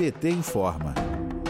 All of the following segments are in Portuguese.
PT informa.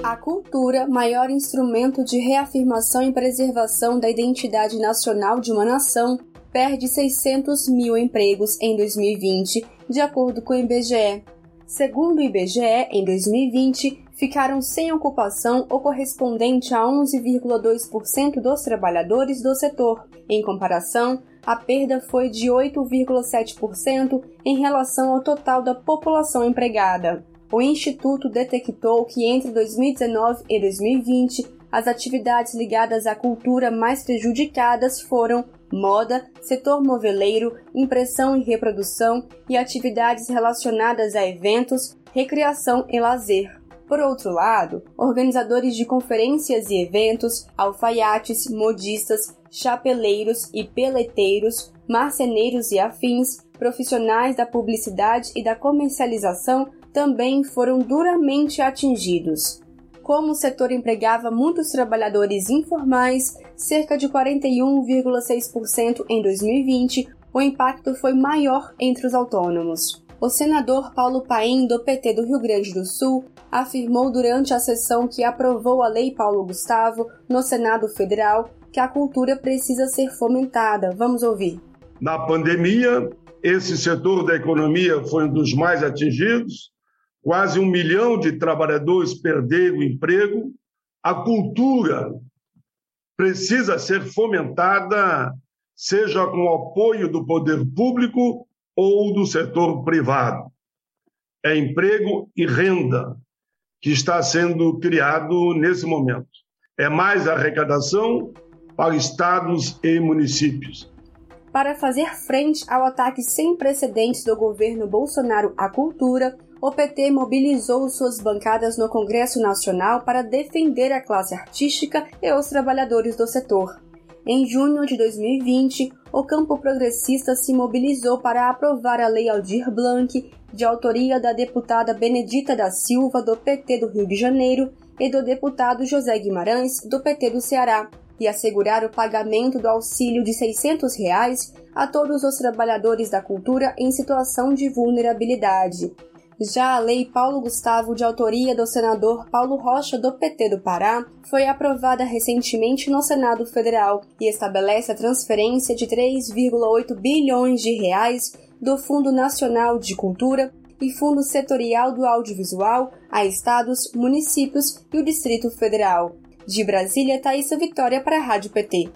A cultura, maior instrumento de reafirmação e preservação da identidade nacional de uma nação, perde 600 mil empregos em 2020, de acordo com o IBGE. Segundo o IBGE, em 2020, ficaram sem ocupação o correspondente a 11,2% dos trabalhadores do setor. Em comparação, a perda foi de 8,7% em relação ao total da população empregada. O Instituto detectou que entre 2019 e 2020, as atividades ligadas à cultura mais prejudicadas foram moda, setor moveleiro, impressão e reprodução e atividades relacionadas a eventos, recreação e lazer. Por outro lado, organizadores de conferências e eventos, alfaiates, modistas, chapeleiros e peleteiros, marceneiros e afins, profissionais da publicidade e da comercialização também foram duramente atingidos. Como o setor empregava muitos trabalhadores informais, cerca de 41,6% em 2020, o impacto foi maior entre os autônomos. O senador Paulo Paim, do PT do Rio Grande do Sul, afirmou durante a sessão que aprovou a Lei Paulo Gustavo no Senado Federal que a cultura precisa ser fomentada. Vamos ouvir. Na pandemia, esse setor da economia foi um dos mais atingidos. Quase um milhão de trabalhadores perderam o emprego. A cultura precisa ser fomentada, seja com o apoio do poder público ou do setor privado. É emprego e renda que está sendo criado nesse momento. É mais arrecadação para estados e municípios. Para fazer frente ao ataque sem precedentes do governo Bolsonaro à cultura, o PT mobilizou suas bancadas no Congresso Nacional para defender a classe artística e os trabalhadores do setor. Em junho de 2020, o campo progressista se mobilizou para aprovar a Lei Aldir Blanc, de autoria da deputada Benedita da Silva, do PT do Rio de Janeiro, e do deputado José Guimarães, do PT do Ceará, e assegurar o pagamento do auxílio de 600 reais a todos os trabalhadores da cultura em situação de vulnerabilidade. Já a Lei Paulo Gustavo, de autoria do senador Paulo Rocha, do PT do Pará, foi aprovada recentemente no Senado Federal e estabelece a transferência de 3,8 bilhões de reais do Fundo Nacional de Cultura e Fundo Setorial do Audiovisual a estados, municípios e o Distrito Federal. De Brasília, Thaisa Vitória para a Rádio PT.